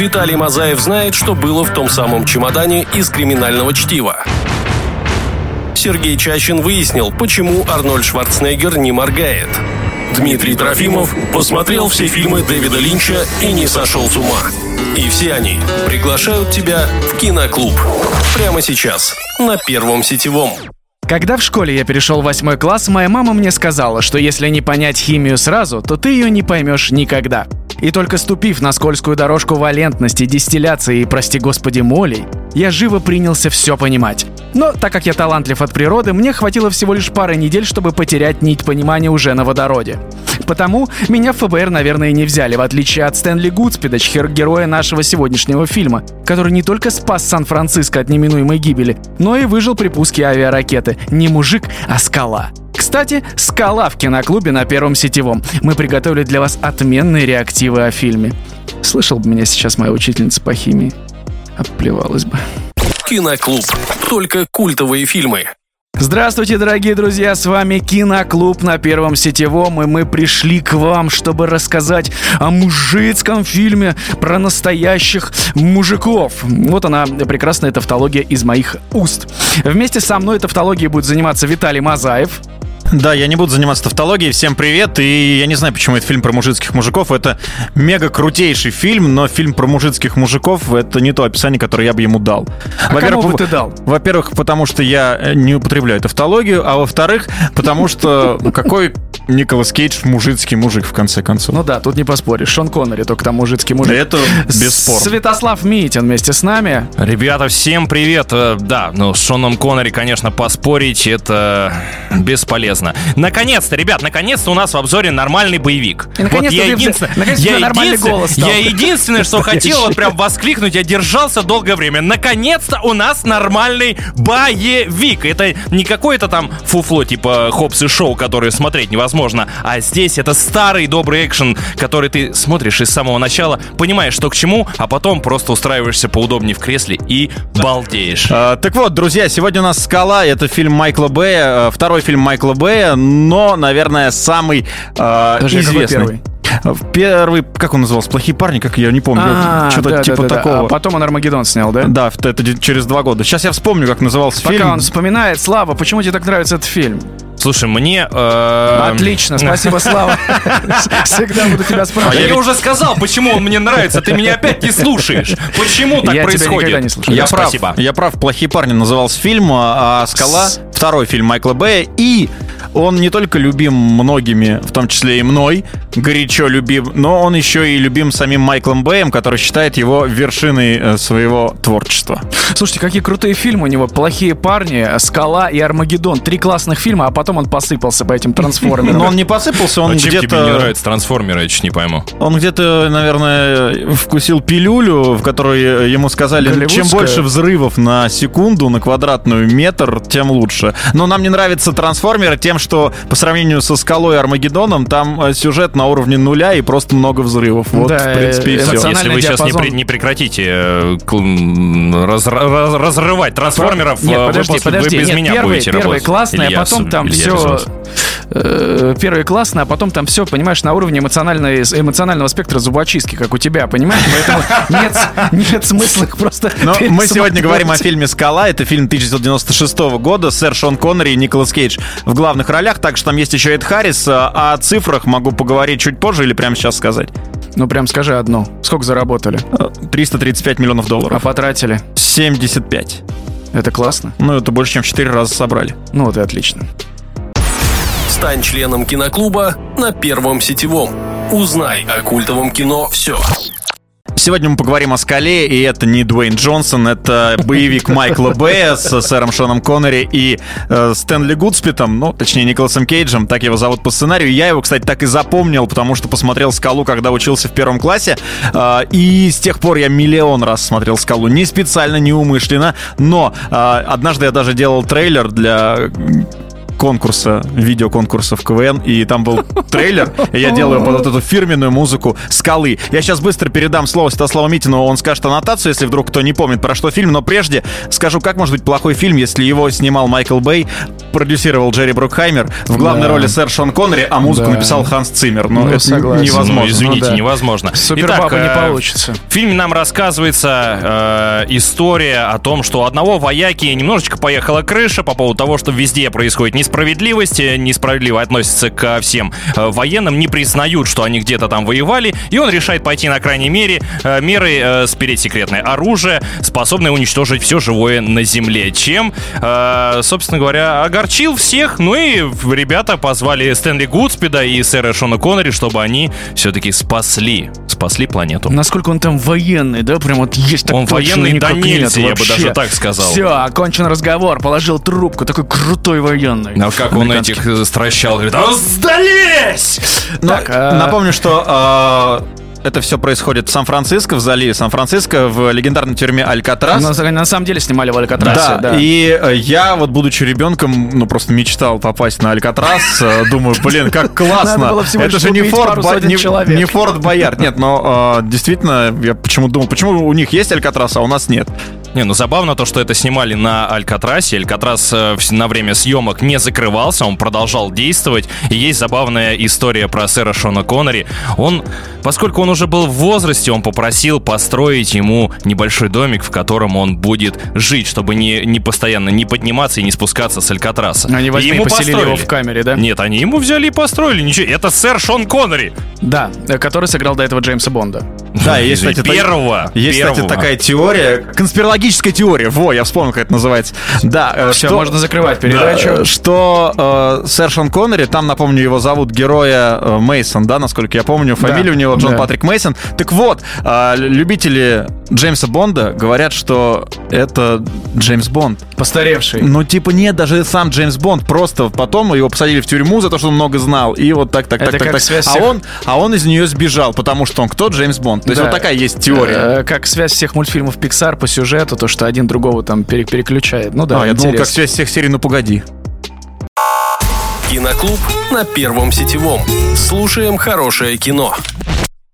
Виталий Мазаев знает, что было в том самом чемодане из криминального чтива. Сергей Чащин выяснил, почему Арнольд Шварценеггер не моргает. Дмитрий Трофимов посмотрел все фильмы Дэвида Линча и не сошел с ума. И все они приглашают тебя в киноклуб. Прямо сейчас, на Первом сетевом. Когда в школе я перешел в восьмой класс, моя мама мне сказала, что если не понять химию сразу, то ты ее не поймешь никогда. И только ступив на скользкую дорожку валентности, дистилляции и, прости господи, молей, я живо принялся все понимать. Но так как я талантлив от природы, мне хватило всего лишь пары недель, чтобы потерять нить понимания уже на водороде. Потому меня в ФБР, наверное, не взяли, в отличие от Стэнли Гудспида, героя нашего сегодняшнего фильма, который не только спас Сан-Франциско от неминуемой гибели, но и выжил при пуске авиаракеты. Не мужик, а скала. Кстати, скала в киноклубе на Первом сетевом. Мы приготовили для вас отменные реактивы о фильме. Слышал бы меня сейчас моя учительница по химии. Обплевалась бы. Киноклуб. Только культовые фильмы. Здравствуйте, дорогие друзья, с вами Киноклуб на Первом Сетевом, и мы пришли к вам, чтобы рассказать о мужицком фильме про настоящих мужиков. Вот она, прекрасная тавтология из моих уст. Вместе со мной тавтологией будет заниматься Виталий Мазаев. Да, я не буду заниматься тавтологией. Всем привет. И я не знаю, почему это фильм про мужицких мужиков. Это мега крутейший фильм, но фильм про мужицких мужиков это не то описание, которое я бы ему дал. А кому бы ты дал? Во-первых, потому что я э, не употребляю тавтологию, а во-вторых, потому что какой Николас Кейдж мужицкий мужик, в конце концов. Ну да, тут не поспоришь. Шон Коннери только там мужицкий мужик. Это бесспорно. Святослав Митин вместе с нами. Ребята, всем привет. Э, Да, ну с Шоном Коннери, конечно, поспорить это бесполезно. Наконец-то, ребят, наконец-то у нас в обзоре нормальный боевик. И наконец-то я единственное, я нормальный единственное- голос стал. я единственное, что хотел вот прям воскликнуть, я держался долгое время. Наконец-то у нас нормальный боевик. Это не какое-то там фуфло типа Хопс и Шоу, которое смотреть невозможно, а здесь это старый добрый экшен, который ты смотришь из самого начала, понимаешь, что к чему, а потом просто устраиваешься поудобнее в кресле и балдеешь. А, так вот, друзья, сегодня у нас «Скала» — это фильм Майкла Бэя, э, второй фильм Майкла Бэя, но, наверное, самый э, какой известный. первый? Э, Первый, как он назывался? «Плохие парни», как я не помню. А, Что-то да, типа да, да, такого. А потом он Армагеддон снял, да? Да, это через два года. Сейчас я вспомню, как назывался Пока фильм. он вспоминает, Слава, почему тебе так нравится этот фильм? Слушай, мне... э, Отлично, спасибо, Слава. Всегда буду тебя А я, спрашивать. уже сказал, почему он мне нравится. Ты меня опять не слушаешь. Почему так Я тебя происходит? никогда не слушаю. Я прав, Спасибо. я прав, «Плохие парни» назывался фильм, а «Скала» С- — второй фильм Майкла Бэя, и он не только любим многими, в том числе и мной, горячо любим, но он еще и любим самим Майклом Бэем, который считает его вершиной э, своего творчества. Слушайте, какие крутые фильмы у него. «Плохие парни», «Скала» и «Армагеддон». Три классных фильма, а потом он посыпался по этим трансформерам. Но он не посыпался, он А чем тебе не где-то... нравятся трансформеры, я чуть не пойму. Он где-то, наверное, вкусил пилюлю, в которой ему сказали, чем больше взрывов на секунду, на квадратную метр, тем лучше. Но нам не нравятся трансформеры тем, что по сравнению со скалой и Армагеддоном, там э, сюжет на уровне нуля и просто много взрывов. Вот, Да, в принципе, и э, все. Если вы сейчас не, диапазон. при- не прекратите э, раз- раз- разрывать трансформеров, Нет, подожди, вы, после- подожди. вы без Нет, меня первые, будете первые работать. классные, Или а потом там все... без вас. Первые классные, а потом там все, понимаешь, на уровне эмоциональной, эмоционального спектра зубочистки, как у тебя, понимаешь? Поэтому нет, нет смысла их просто Но мы сегодня говорим о фильме «Скала». Это фильм 1996 года. Сэр Шон Коннери и Николас Кейдж в главных ролях. Также там есть еще Эд Харрис. А О цифрах могу поговорить чуть позже или прямо сейчас сказать. Ну, прям скажи одно. Сколько заработали? 335 миллионов А долларов. потратили? 75. Это классно? Ну, это больше, чем в 4 раза собрали. Ну, вот и отлично. Стань членом киноклуба на Первом сетевом. Узнай о культовом кино все. Сегодня мы поговорим о «Скале», и это не Дуэйн Джонсон, это боевик Майкла Бэя с сэром Шоном Коннери и э, Стэнли Гудспитом, ну, точнее, Николасом Кейджем, так его зовут по сценарию. Я его, кстати, так и запомнил, потому что посмотрел «Скалу», когда учился в первом классе, э, и с тех пор я миллион раз смотрел «Скалу». Не специально, не умышленно, но э, однажды я даже делал трейлер для конкурса, видеоконкурса в КВН, и там был трейлер, и я делаю под вот эту фирменную музыку «Скалы». Я сейчас быстро передам слово Святославу Митину, он скажет аннотацию, если вдруг кто не помнит, про что фильм, но прежде скажу, как может быть плохой фильм, если его снимал Майкл Бэй, продюсировал Джерри Брукхаймер, в главной Да. роли сэр Шон Коннери, а музыку Да. написал Ханс Циммер. Ну, Ну, это согласен. невозможно. Ну, извините, Ну да. невозможно. Супербаба Итак, не э, получится. В фильме нам рассказывается э, история о том, что у одного вояки немножечко поехала крыша по поводу того, что везде происходит несправедливость, э, несправедливо относятся ко всем э, военным, не признают, что они где-то там воевали, и он решает пойти на крайней мере э, меры э, спереть секретное оружие, способное уничтожить все живое на земле, чем, собственно говоря, огорчил всех, ну и ребята позвали Стэнли Гудспида и сэра Шона Коннери, чтобы они все-таки спасли, спасли планету. Насколько он там военный, да? Прям вот есть так Он военный до нельзя, нет я бы даже так сказал. Все, окончен разговор, положил трубку, такой крутой военный. А как он этих э, стращал, говорит, «А сдались! Так, а- Напомню, что а, это все происходит в Сан-Франциско, в заливе Сан-Франциско, в легендарной тюрьме Алькатрас. На, на самом деле снимали в Алькатрасе, да. и э, я вот, будучи ребенком, ну, просто мечтал попасть на Алькатрас. Э, Думаю, блин, как классно. Это же не Форт, сотен не, Форт Боярд. Нет, но э, действительно, я почему думал, почему у них есть Алькатрас, а у нас нет. Не, ну забавно то, что это снимали на Алькатрасе. Алькатрас э, на время съемок не закрывался, он продолжал действовать. И есть забавная история про сэра Шона Коннери. Он, поскольку он уже был в возрасте, он попросил построить ему небольшой домик, в котором он будет жить, чтобы не, не постоянно не подниматься и не спускаться с Алькатраса. Они возьми и ему поселили его построили. в камере, да? Нет, они ему взяли и построили. Ничего, это сэр Шон Коннери. Да, э, который сыграл до этого Джеймса Бонда. Да, есть, кстати, та- первого. Есть, кстати, первого. такая теория, конспирологическая теория. Во, я вспомнил, как это называется. Да, э, Все, что- можно закрывать передачу. Э, Что э, сэр Шон Коннери, там, напомню, его зовут героя э, Мейсон, да, насколько я помню, фамилия Да, у него Джон да. Патрик Мейсон. Так вот, э, любители Джеймса Бонда говорят, что это Джеймс Бонд. Постаревший. Ну, типа, нет, даже сам Джеймс Бонд. Просто потом его посадили в тюрьму за то, что он много знал. И вот так, так, Это так, так, так. А он, а он из нее сбежал, потому что он кто? Джеймс Бонд. То есть Да. вот такая есть теория. Э, Как связь всех мультфильмов Pixar по сюжету, то, что один другого там пере- переключает. Ну да, а, я думал, как связь всех серий «Ну, погоди». Киноклуб на Первом сетевом. Слушаем хорошее кино.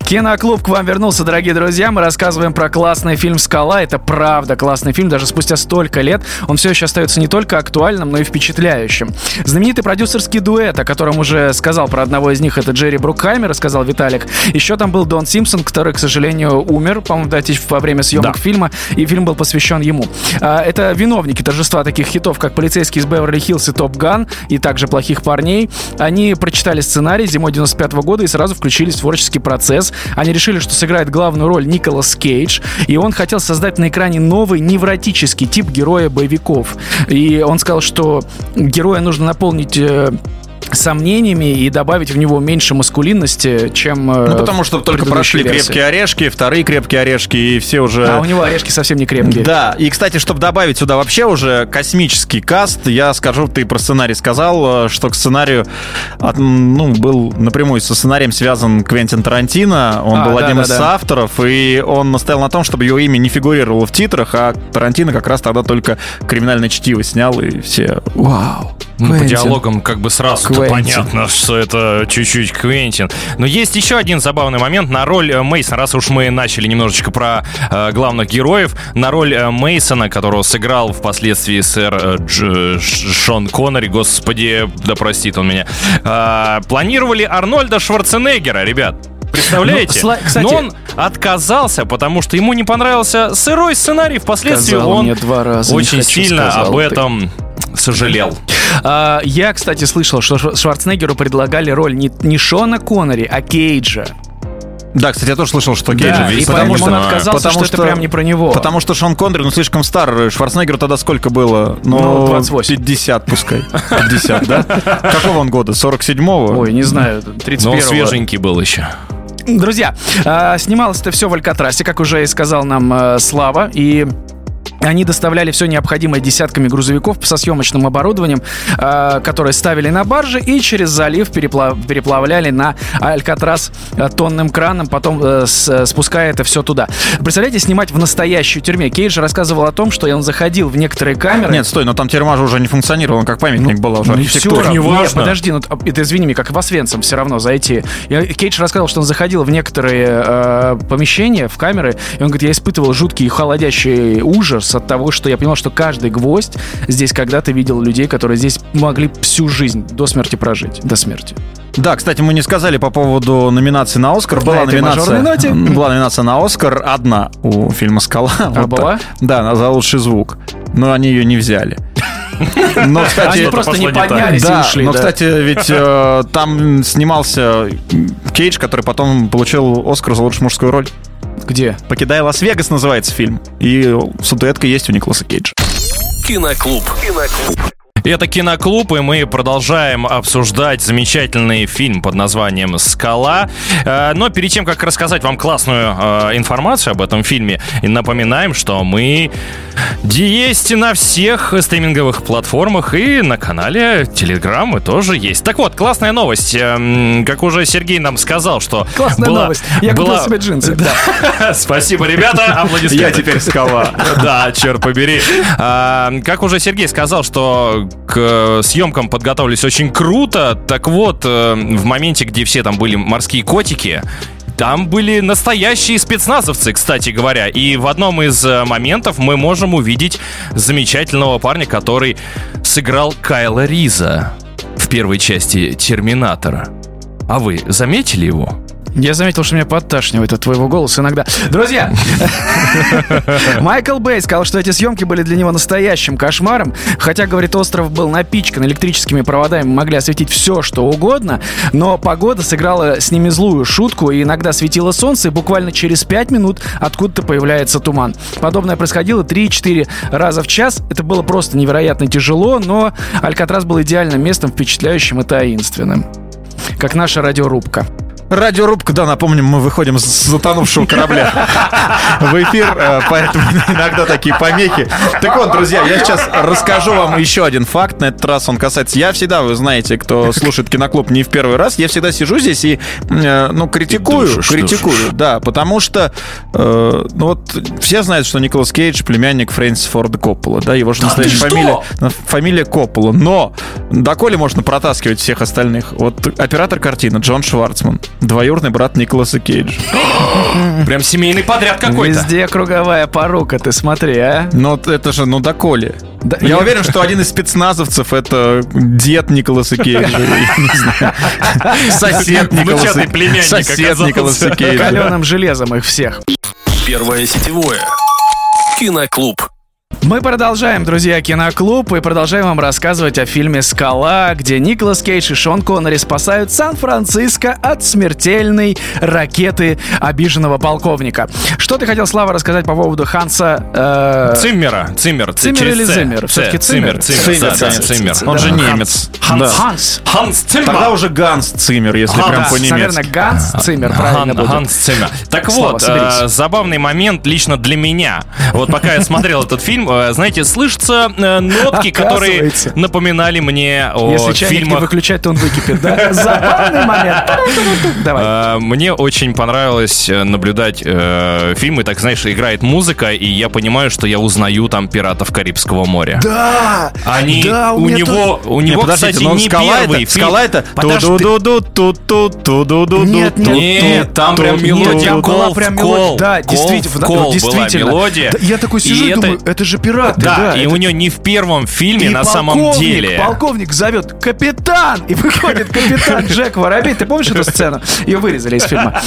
Киноклуб к вам вернулся, дорогие друзья. Мы рассказываем про классный фильм «Скала». Это правда классный фильм. Даже спустя столько лет он все еще остается не только актуальным, но и впечатляющим. Знаменитый продюсерский дуэт, о котором уже сказал про одного из них, это Джерри Брукхаймер, сказал Виталик. Еще там был Дон Симпсон, который, к сожалению, умер, по-моему, да, во время съемок Да. фильма, и фильм был посвящен ему. А, Это виновники торжества таких хитов, как «Полицейский из Беверли-Хиллз» и «Топ Ган», и также «Плохих парней». Они прочитали сценарий зимой 95 года и сразу включились в творческий процесс. Они решили, что сыграет главную роль Николас Кейдж, и он хотел создать на экране новый невротический тип героя боевиков. И он сказал, что героя нужно наполнить э, сомнениями и добавить в него меньше маскулинности, чем э, Ну, потому что только прошли версии. крепкие орешки, вторые крепкие орешки, и все уже... А у него орешки совсем не крепкие. Да, и, кстати, чтобы добавить сюда вообще уже космический каст, я скажу, ты про сценарий сказал, э, что к сценарию, от- ну, был напрямую со сценарием связан Квентин Тарантино, он А, был да, одним да, из да. соавторов, и он настоял на том, чтобы его имя не фигурировало в титрах, а Тарантино как раз тогда только «Криминальное чтиво» снял, и все «Вау». Ну, по диалогам как бы сразу понятно, что это чуть-чуть Квентин. Но есть еще один забавный момент на роль э, Мейсона, раз уж мы начали немножечко про э, главных героев, на роль э, Мейсона, которого сыграл впоследствии сэр э, Дж- Ш- Шон Коннери, господи, да простит он меня, э, планировали Арнольда Шварценеггера, ребят. Представляете? Ну, кстати- Но он отказался, потому что ему не понравился сырой сценарий. Впоследствии Сказал он мне два раза, очень хочу, сильно об ты. этом сожалел. А, я, кстати, слышал, что Швар- Шварценеггеру предлагали роль не, не Шона Коннери, а Кейджа. Да, кстати, я тоже слышал, что Кейджа. Да, и Потому что- он отказался, что это прям не про него. Потому что Шон Коннери, ну, слишком стар. Шварценеггеру тогда сколько было? Ну, 28. 50 пускай. 50, да? Какого он года? 47-го? Ой, не знаю, Но 31 он свеженький был еще. Друзья, а, снималось это все в Алькатрасе, как уже и сказал нам э, Слава, и Они доставляли все необходимое десятками грузовиков со съемочным оборудованием, э, которые ставили на баржи и через залив переплав- переплавляли на Алькатрас э, тонным краном, потом э, с- спуская это все туда. Представляете, снимать в настоящей тюрьме. Кейдж рассказывал о том, что он заходил в некоторые камеры. Нет, стой, но там тюрьма же уже не функционировала, он как памятник была уже Ну всё, не нет, важно. подожди, ну а, это извини меня, как в Освенцим все равно зайти. Кейдж рассказал, что он заходил в некоторые э, помещения, в камеры, и он говорит, я испытывал жуткий холодящий ужас от того, что я понимал, что каждый гвоздь здесь когда-то видел людей, которые здесь могли всю жизнь до смерти прожить, до смерти. Да, кстати, мы не сказали по поводу номинации на Оскар. Была этой номинация, ноте. была номинация на Оскар, одна у фильма «Скала». Вот была? так. Да, на- за лучший звук. Но они ее не взяли. Но, кстати, Они просто не поднялись и да, ушли. но, да. кстати, ведь э, там снимался Кейдж, который потом получил Оскар за лучшую мужскую роль. Где? «Покидая Лас-Вегас» называется фильм. И статуэтка есть у Николаса Кейджа. Киноклуб. Киноклуб. Это киноклуб, и мы продолжаем обсуждать замечательный фильм под названием «Скала». Э, Но перед тем, как рассказать вам классную э, информацию об этом фильме, напоминаем, что мы есть на всех стриминговых платформах и на канале Телеграм мы тоже есть. Так вот, классная новость. Эм, Как уже Сергей нам сказал, что Классная была- новость. Я купил была- себе джинсы. Да. Спасибо, ребята. Аплодисменты. скала. Да, черт побери. Как уже Сергей сказал, что к съемкам подготовились очень круто. Так вот, э, в моменте, где все там были морские котики, там были настоящие спецназовцы, кстати говоря. И в одном из э, моментов мы можем увидеть замечательного парня, который сыграл Кайла Риза в первой части Терминатора. А вы заметили его? Я заметил, что меня подташнивает от твоего голоса иногда. Друзья, Майкл Бэй сказал, что эти съемки были для него настоящим кошмаром. Хотя, говорит, остров был напичкан электрическими проводами, могли осветить все, что угодно. Но погода сыграла с ними злую шутку, и иногда светило солнце, и буквально через 5 минут откуда-то появляется туман. Подобное происходило 3-4 раза в час. Это было просто невероятно тяжело, но Алькатрас был идеальным местом, впечатляющим и таинственным. Как наша радиорубка. Радиорубка, да, напомним, мы выходим с затонувшего корабля в эфир, э, поэтому иногда такие помехи. Так вот, друзья, я сейчас расскажу вам еще один факт. На этот раз он касается... Я всегда, вы знаете, кто слушает Киноклуб не в первый раз, я всегда сижу здесь и, э, ну, критикую, Душишь, критикую, да, потому что, э, ну, вот, все знают, что Николас Кейдж племянник Фрэнсиса Форда Коппола, да, его же настоящая фамилия, фамилия Коппола, но доколе можно протаскивать всех остальных? Вот оператор картины Джон Шварцман, двоюродный брат Николаса Кейджа. Прям семейный подряд какой-то. Везде круговая порука, ты смотри, а. Но это же, ну, доколе? Да, Я уверен, что один из спецназовцев это дед Николаса Кейджа. Сосед Николаса племянник Сосед. Николаса Кейджа. Каленым железом их всех. Первое сетевое. Киноклуб. Мы продолжаем, друзья, киноклуб и продолжаем вам рассказывать о фильме «Скала», где Николас Кейдж и Шон Коннери спасают Сан-Франциско от смертельной ракеты обиженного полковника. Что ты хотел, Слава, рассказать по поводу Ханса... э, Циммера. Циммер. Циммер или. Всё-таки Циммер. Циммер. Циммер. Циммер. Циммер. Он же немец. Ханс. Ханс. Циммер. Тогда уже Ганс Циммер, если прям по-немецки. наверное, Ганс Циммер, правильно. Ганс Циммер. Так вот, э, забавный момент лично для меня. Вот пока я смотрел этот фильм, э, знаете, слышатся э, нотки, которые напоминали мне о Если чайник не фильмах выключать, то он выкипит, да? Забавный момент. Давай. Э, Мне очень понравилось наблюдать фильмы, так знаешь, играет музыка, и я понимаю, что я узнаю там пиратов Карибского моря. Да! Они Да, у него, у Не, него, кстати, но не скала первый это, фильм. скала это Нет, нет, Нет, там прям мелодия была прям мелодия. Да, действительно, действительно. мелодия. Да, я такой сижу И и, это- думаю, это же пираты, Да, да. и это- у нее не в первом фильме И на самом деле. Полковник зовет капитан! И выходит капитан Джек Воробей. Ты помнишь эту сцену? Ее вырезали из фильма.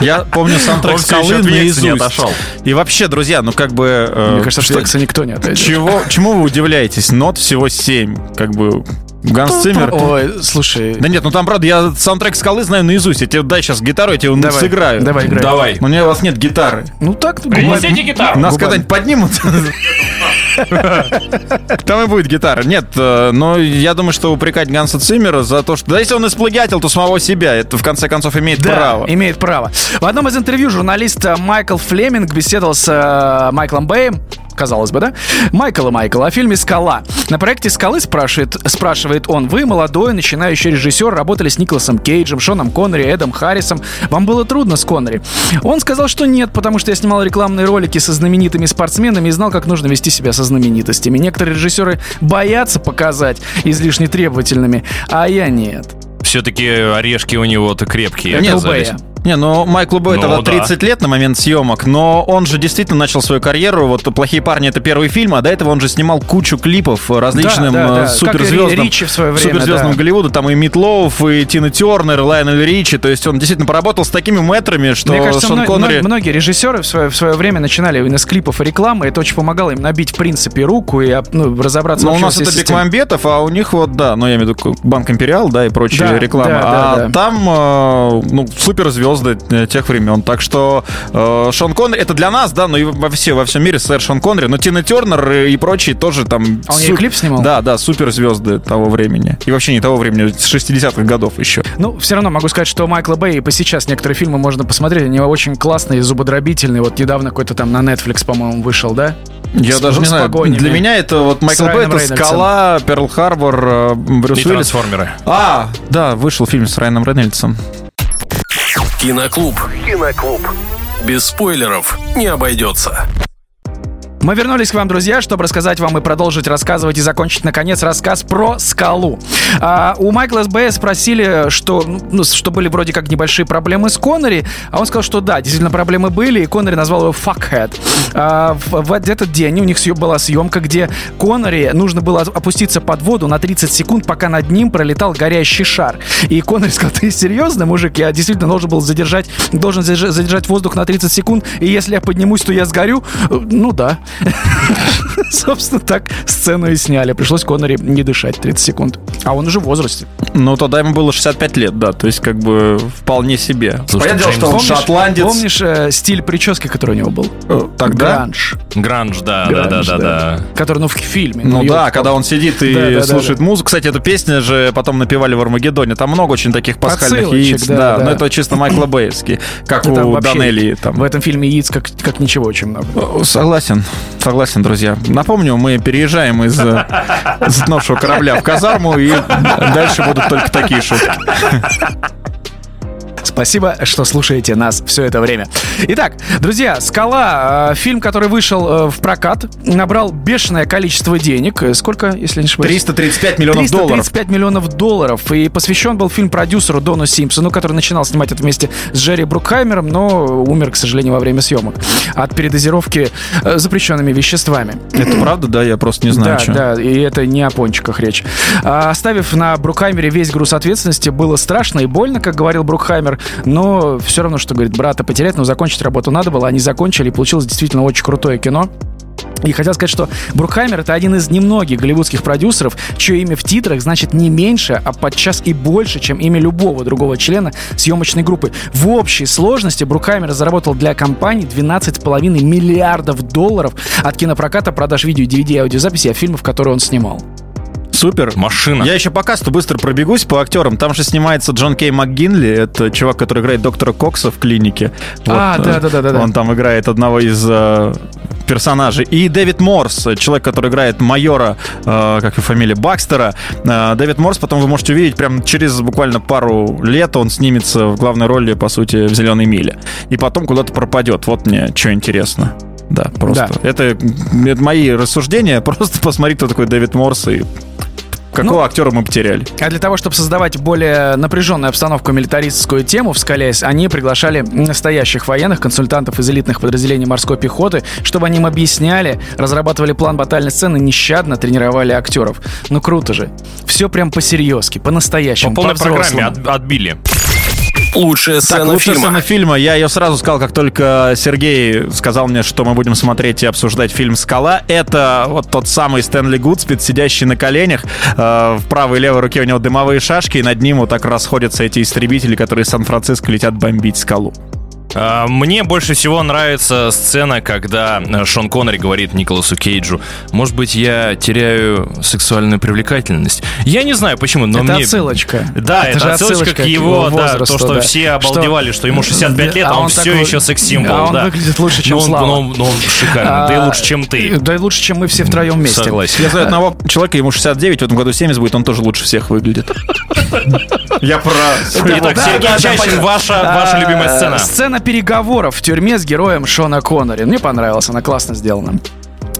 Я помню саундтрек скалы Векса не наизусть. отошел. И вообще, друзья, ну как бы... э, Мне кажется, что никто не отойдет. Чего, чему вы удивляетесь? Нот всего 7. Как бы Ганс Циммер. Ой, слушай. Да нет, ну там, правда, я саундтрек скалы знаю наизусть. Я тебе дай сейчас гитару, я тебе Давай, сыграю. давай, играй. Давай. Но у меня у вас нет гитары. Ну так, Принесите гитару. Нас когда-нибудь поднимут? Там и будет гитара. Нет, э, но я думаю, что упрекать Ганса Циммера за то, что... Да если он исплагиатил, то самого себя. Это, в конце концов, имеет Да, право. имеет право. В одном из интервью журналист э, Майкл Флеминг беседовал с э, Майклом Бэем, казалось бы, да? Майкл и Майкл о фильме «Скала». На проекте «Скалы» спрашивает, спрашивает он, вы, молодой, начинающий режиссер, работали с Николасом Кейджем, Шоном Коннери, Эдом Харрисом. Вам было трудно с Коннери? Он сказал, что нет, потому что я снимал рекламные ролики со знаменитыми спортсменами и знал, как нужно вести себя со знаменитостями. Некоторые режиссеры боятся показать излишне требовательными, а я нет. Все-таки орешки у него-то крепкие Майкл оказались. Не, ну Майклу Бэй Ну, тогда да. 30 лет на момент съемок, но он же действительно начал свою карьеру. Вот «Плохие парни» — это первый фильм, а до этого он же снимал кучу клипов различным Да, да, э, да. суперзвездам. Как и Ричи в свое время, суперзвездам да. Голливуда, там и Мит Лоуф, и Тина Тернер, и Лайонель Ричи. То есть он действительно поработал с такими мэтрами, что Мне кажется, Шон мно- Коннери... мно- многие режиссеры в свое, в свое время начинали именно с клипов и рекламы. Это очень помогало им набить, в принципе, руку и ну, разобраться Ну, у вообще нас это системе. Бекмамбетов, а у них вот, да, ну, я имею в виду Банк Империал, да, и прочие Да, рекламы. да, а да, да. там, э, ну, суперзвезды э, тех времен. Так что э, Шон Коннери, это для нас, да, но и во, все, во всем мире сэр Шон Коннери, но Тина Тернер и прочие тоже там... А он ей клип снимал? Да, да, суперзвезды того времени. И вообще не того времени, с 60-х годов еще. Ну, все равно могу сказать, что Майкла Бэй и по сейчас некоторые фильмы можно посмотреть. Они очень классные, зубодробительные. Вот недавно какой-то там на Netflix, по-моему, вышел, да? Я С- даже не знаю, погонями. для меня это вот Майкл Бэй, это Рейнольдсом. Скала, Перл Харбор, э, Брюс И Уиллис. трансформеры. А, да, вышел фильм с Райаном Рейнольдсом. Киноклуб. Киноклуб. Без спойлеров не обойдется. Мы вернулись к вам, друзья, чтобы рассказать вам и продолжить рассказывать и закончить, наконец, рассказ про скалу. А, у Майкла СБ спросили, что, ну, что были вроде как небольшие проблемы с Коннери, а он сказал, что да, действительно проблемы были, и Коннери назвал его fuckhead. А, в, в этот день у них была съемка, где Коннери нужно было опуститься под воду на 30 секунд, пока над ним пролетал горящий шар. И Коннери сказал, ты серьезно, мужик? Я действительно должен был задержать, должен задержать воздух на 30 секунд, и если я поднимусь, то я сгорю? Ну да. Собственно, так сцену и сняли. Пришлось Коннери не дышать 30 секунд. А он уже в возрасте. Ну, тогда ему было 65 лет, да, то есть как бы вполне себе. Понятное дело, что он Помнишь- шотландец. Помнишь э, стиль прически, который у него был? Э, Тогда? Гранж. Гранж, да, да, да, да, да. Который, ну, в фильме. Ну да, ёлки-палки. когда он сидит и Да, да, да, слушает да. музыку. Кстати, эту песню же потом напевали в Армагеддоне. Там много очень таких пасхальных яиц. да, Да, да. но это чисто Майкла Бэевский. Как Ну, у. Там. В этом фильме яиц как, как ничего очень много. О, Согласен, согласен, друзья. Напомню, мы переезжаем из э, затонувшего корабля в казарму, и дальше будут только такие шутки. Спасибо, что слушаете нас все это время. Итак, друзья, «Скала», э, фильм, который вышел э, в прокат, набрал бешеное количество денег. Э, Сколько, если не ошибаюсь? 335 миллионов долларов. 335 миллионов долларов. И посвящен был фильм продюсеру Дону Симпсону, который начинал снимать это вместе с Джерри Брукхаймером, но умер, к сожалению, во время съемок от передозировки запрещенными веществами. Это правда, да? Я просто не знаю, да, что. да, и это не о пончиках речь. А, оставив на Брукхаймере весь груз ответственности, было страшно и больно, как говорил Брукхаймер, но все равно, что говорит, брата потерять, но закончить работу надо было, они закончили, и получилось действительно очень крутое кино. И хотел сказать, что Брукхаймер это один из немногих голливудских продюсеров, чье имя в титрах значит не меньше, а подчас и больше, чем имя любого другого члена съемочной группы. В общей сложности Брукхаймер заработал для компании 12,5 миллиардов долларов от кинопроката, продаж видео, DVD и аудиозаписи, а фильмов, которые он снимал. Супер. Машина. Я еще по касту быстро пробегусь по актерам. Там же снимается Джон Кей МакГинли. Это чувак, который играет доктора Кокса в клинике. А, э, да-да-да-да-да. Он там играет одного из э, персонажей. И Дэвид Морс, э, человек, который играет майора, э, как его фамилия, Бакстера. Э, Дэвид Морс потом вы можете увидеть прям через буквально пару лет он снимется в главной роли, по сути, в «Зеленой миле». И потом куда-то пропадет. Вот мне что интересно. Да, просто. Да. Это, это мои рассуждения. Просто посмотри, кто такой Дэвид Морс и какого Ну, актера мы потеряли. А для того, чтобы создавать более напряженную обстановку, милитаристскую тему в «Скале», они приглашали настоящих военных, консультантов из элитных подразделений морской пехоты, чтобы они им объясняли, разрабатывали план батальной сцены, нещадно тренировали актеров. Ну круто же. Все прям по-серьезки, По по-настоящему, полной программе по-взрослому. от- отбили. Лучшая Так, сцена лучшая фильма. сцена фильма. Я ее сразу сказал, как только Сергей сказал мне, что мы будем смотреть и обсуждать фильм «Скала». Это вот тот самый Стэнли Гудспит, сидящий на коленях. Э, в правой и левой руке у него дымовые шашки, и над ним вот так расходятся эти истребители, которые из Сан-Франциско летят бомбить скалу. А, Мне больше всего нравится сцена, когда э, Шон Коннери говорит Николасу Кейджу, может быть, я теряю сексуальную привлекательность. Я не знаю почему, но это мне... отсылочка. Да, это, же отсылочка, к его, да, возрасту, то, что да. все обалдевали, что, ему 65 лет, а, он все такой- еще секс-символ. А он да. выглядит лучше, чем Но он, Слава. но он- но он шикарный, да и А, лучше, чем ты. Да и лучше, чем мы все втроем вместе. Согласен. Если одного человека, ему 69, в этом году 70 будет, он тоже лучше всех выглядит. Я про... Итак, да, Сергей да, да, Чащин, ваша, ваша А, любимая сцена. Сцена переговоров в тюрьме с героем Шона Коннери. Мне понравилась, она классно сделана.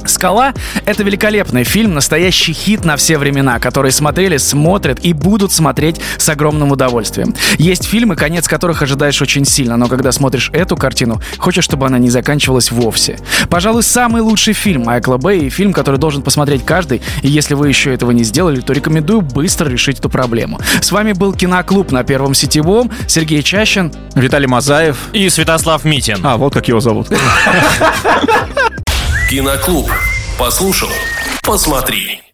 «Скала» — это великолепный фильм, настоящий хит на все времена, которые смотрели, смотрят и будут смотреть с огромным удовольствием. Есть фильмы, конец которых ожидаешь очень сильно, но когда смотришь эту картину, хочешь, чтобы она не заканчивалась вовсе. Пожалуй, самый лучший фильм Майкла Бэй и фильм, который должен посмотреть каждый, и если вы еще этого не сделали, то рекомендую быстро решить эту проблему. С вами был Киноклуб на Первом Сетевом, Сергей Чащин. Виталий Мазаев. И Святослав Митин. А, вот как его зовут. Киноклуб. Послушал, посмотри.